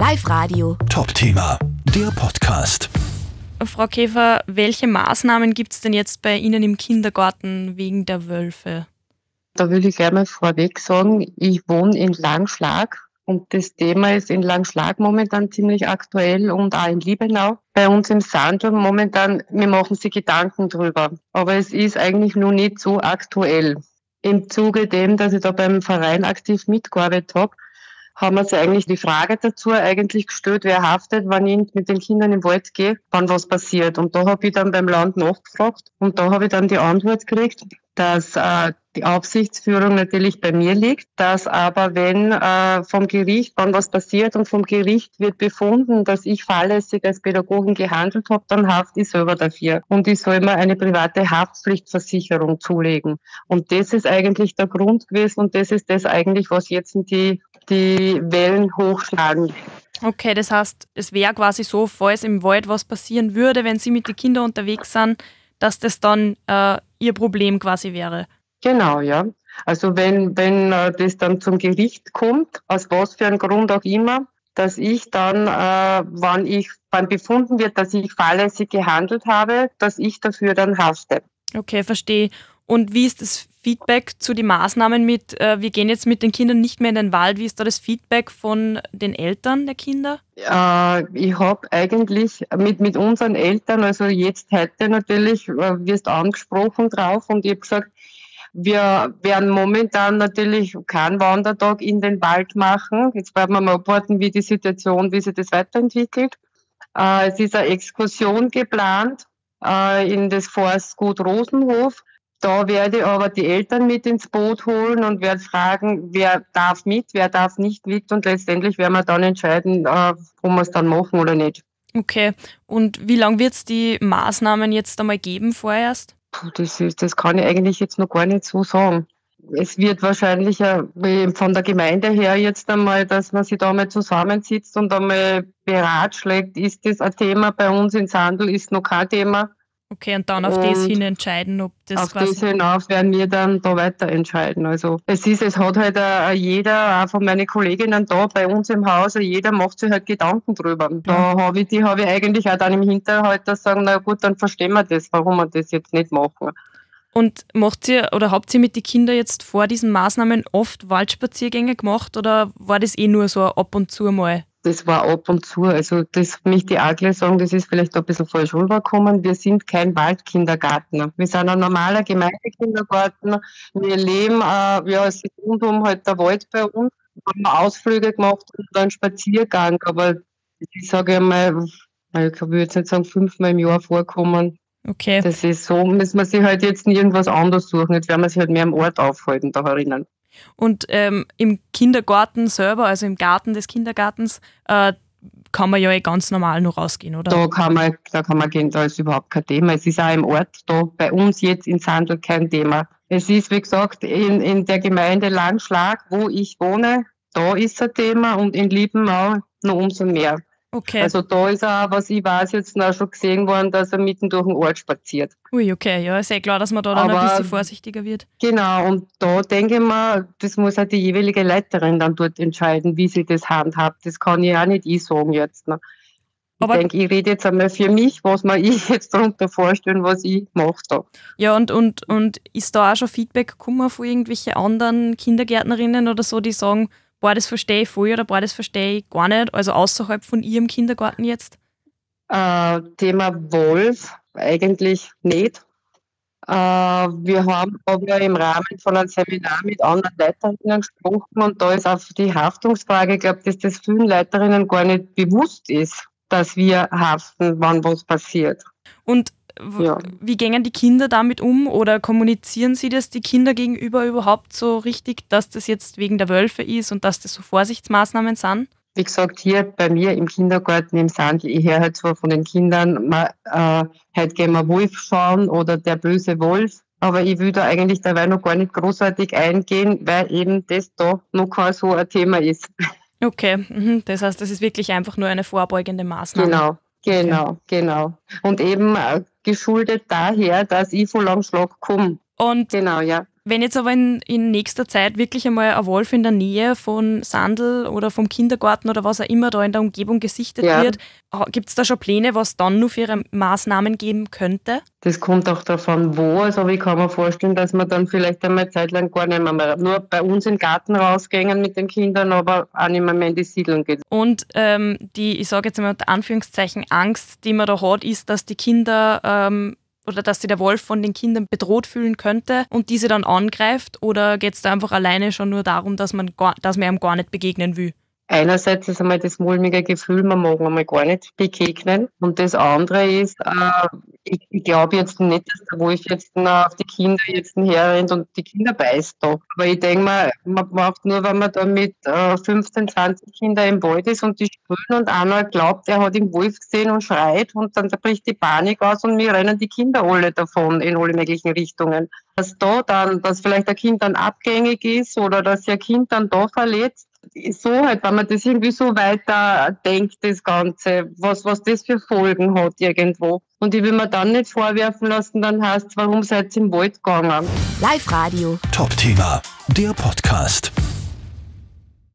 Live Radio. Top-Thema, der Podcast. Frau Käfer, welche Maßnahmen gibt es denn jetzt bei Ihnen im Kindergarten wegen der Wölfe? Da will ich gleich mal vorweg sagen, ich wohne in Langschlag und das Thema ist in Langschlag momentan ziemlich aktuell und auch in Liebenau. Bei uns im Sandrum momentan, wir machen sich Gedanken drüber. Aber es ist eigentlich nur nicht so aktuell. Im Zuge dem, dass ich da beim Verein aktiv mitgearbeitet habe, haben wir uns eigentlich die Frage dazu eigentlich gestellt, wer haftet, wenn ich mit den Kindern im Wald gehe, wann was passiert. Und da habe ich dann beim Land nachgefragt und da habe ich dann die Antwort gekriegt, dass äh, die Aufsichtsführung natürlich bei mir liegt, dass aber wenn äh, vom Gericht wann was passiert und vom Gericht wird befunden, dass ich fahrlässig als Pädagogin gehandelt habe, dann haft ich selber dafür. Und ich soll mir eine private Haftpflichtversicherung zulegen. Und das ist eigentlich der Grund gewesen und das ist das eigentlich, was jetzt die die Wellen hochschlagen. Okay, das heißt, es wäre quasi so, falls im Wald was passieren würde, wenn Sie mit den Kindern unterwegs sind, dass das dann äh, Ihr Problem quasi wäre. Genau, ja. Also wenn, wenn äh, das dann zum Gericht kommt, aus was für einem Grund auch immer, dass ich dann, äh, wann ich, wann befunden wird, dass ich fahrlässig gehandelt habe, dass ich dafür dann hafte. Okay, verstehe. Und wie ist das Feedback zu den Maßnahmen mit, äh, wir gehen jetzt mit den Kindern nicht mehr in den Wald? Wie ist da das Feedback von den Eltern der Kinder? Äh, ich habe eigentlich mit, mit unseren Eltern, also jetzt heute natürlich, äh, wirst angesprochen drauf und ich habe gesagt, wir werden momentan natürlich keinen Wandertag in den Wald machen. Jetzt werden wir mal abwarten, wie die Situation, wie sich das weiterentwickelt. Äh, es ist eine Exkursion geplant äh, in das Forstgut Rosenhof. Da werde ich aber die Eltern mit ins Boot holen und werde fragen, wer darf mit, wer darf nicht mit und letztendlich werden wir dann entscheiden, äh, ob wir es dann machen oder nicht. Okay, und wie lange wird es die Maßnahmen jetzt einmal geben vorerst? Puh, das, ist, das kann ich eigentlich jetzt noch gar nicht so sagen. Es wird wahrscheinlich von der Gemeinde her jetzt einmal, dass man sich da mal zusammensitzt und einmal beratschlägt, ist das ein Thema bei uns in Sandel, ist noch kein Thema Okay, und dann auf und das hin entscheiden, ob das Auf das hinauf werden wir dann da weiter entscheiden. Also es ist, es hat halt uh, jeder, auch von meinen Kolleginnen da bei uns im Haus, jeder macht sich halt Gedanken drüber. Da habe ich, die habe ich eigentlich auch dann im Hinterhalt da sagen, na gut, dann verstehen wir das, warum wir das jetzt nicht machen. Und macht ihr oder habt ihr mit den Kindern jetzt vor diesen Maßnahmen oft Waldspaziergänge gemacht oder war das eh nur so ab und zu mal? Das war ab und zu. Also das möchte ich auch gleich sagen, das ist vielleicht ein bisschen falsch rübergekommen. Wir sind kein Waldkindergarten. Wir sind ein normaler Gemeindekindergarten. Wir leben, äh, ja, es ist rundum halt der Wald bei uns. Wir haben Ausflüge gemacht und einen Spaziergang, aber ich sage einmal, ich würde jetzt nicht sagen, fünfmal im Jahr vorkommen. Okay. Das ist so, müssen wir sich halt jetzt irgendwas anderes suchen. Jetzt werden wir sich halt mehr im Ort aufhalten da herinnen. Und ähm, im Kindergarten selber, also im Garten des Kindergartens, äh, kann man ja eh ganz normal noch rausgehen, oder? Da kann man, da kann man gehen, da ist überhaupt kein Thema. Es ist auch im Ort da bei uns jetzt in Sandl kein Thema. Es ist, wie gesagt, in, in der Gemeinde Langschlag, wo ich wohne, da ist ein Thema und in Liebenau noch umso mehr. Okay. Also da ist er, was ich weiß, jetzt auch schon gesehen worden, dass er mitten durch den Ort spaziert. Ui, okay, ja, ist eh klar, dass man da dann Aber, ein bisschen vorsichtiger wird. Genau, und da denke ich mir, das muss halt die jeweilige Leiterin dann dort entscheiden, wie sie das handhabt. Das kann ich auch nicht ich sagen jetzt. Ne? Ich denke, ich rede jetzt einmal für mich, was mir ich jetzt darunter vorstellen, was ich mache da. Ja, und, und, und ist da auch schon Feedback gekommen von irgendwelchen anderen Kindergärtnerinnen oder so, die sagen, boah, das verstehe ich voll oder boah, das verstehe ich gar nicht, also außerhalb von ihrem Kindergarten jetzt? Äh, Thema Wolf eigentlich nicht. Äh, wir haben aber im Rahmen von einem Seminar mit anderen Leiterinnen gesprochen und da ist auf die Haftungsfrage, ich glaube, dass das vielen Leiterinnen gar nicht bewusst ist, dass wir haften, wann was passiert. Und ja. Wie gehen die Kinder damit um oder kommunizieren sie das die Kinder gegenüber überhaupt so richtig, dass das jetzt wegen der Wölfe ist und dass das so Vorsichtsmaßnahmen sind? Wie gesagt, hier bei mir im Kindergarten im Sandl, ich höre halt zwar von den Kindern, man, äh, heute gehen wir Wolf schauen oder der böse Wolf, aber ich will da eigentlich dabei noch gar nicht großartig eingehen, weil eben das da noch kein so ein Thema ist. Okay, mhm. das heißt, das ist wirklich einfach nur eine vorbeugende Maßnahme. Genau, genau, okay. genau. Und eben äh, geschuldet daher, dass ich von Langschlag komme. Und genau, ja. Wenn jetzt aber in, in nächster Zeit wirklich einmal ein Wolf in der Nähe von Sandl oder vom Kindergarten oder was auch immer da in der Umgebung gesichtet ja. wird, gibt es da schon Pläne, was dann nur für ihre Maßnahmen geben könnte? Das kommt auch davon, wo. Also ich kann mir vorstellen, dass man dann vielleicht einmal zeitlang gar nicht mehr, nur bei uns im Garten rausgehen mit den Kindern, aber auch nicht mehr, mehr in die Siedlung geht. Und ähm, die, ich sage jetzt mal unter Anführungszeichen, Angst, die man da hat, ist, dass die Kinder ähm, oder dass sich der Wolf von den Kindern bedroht fühlen könnte und diese dann angreift? Oder geht es da einfach alleine schon nur darum, dass man, gar, dass man ihm gar nicht begegnen will? Einerseits ist einmal das mulmige Gefühl, man mag einmal gar nicht begegnen. Und das andere ist, äh, ich, ich glaube jetzt nicht, dass der Wolf jetzt auf die Kinder jetzt herrennt und die Kinder beißt da. Aber ich denke mal, man macht nur, wenn man da mit äh, 15, 20 Kindern im Wald ist und die spüren und einer glaubt, er hat den Wolf gesehen und schreit und dann bricht die Panik aus und mir rennen die Kinder alle davon in alle möglichen Richtungen. Dass da dann, dass vielleicht ein Kind dann abgängig ist oder dass ihr Kind dann da verletzt, so halt, wenn man das irgendwie so weiter denkt, das Ganze, was, was das für Folgen hat irgendwo. Und ich will mir dann nicht vorwerfen lassen, dann heißt warum seid ihr im Wald gegangen? Live Radio. Top Thema, der Podcast.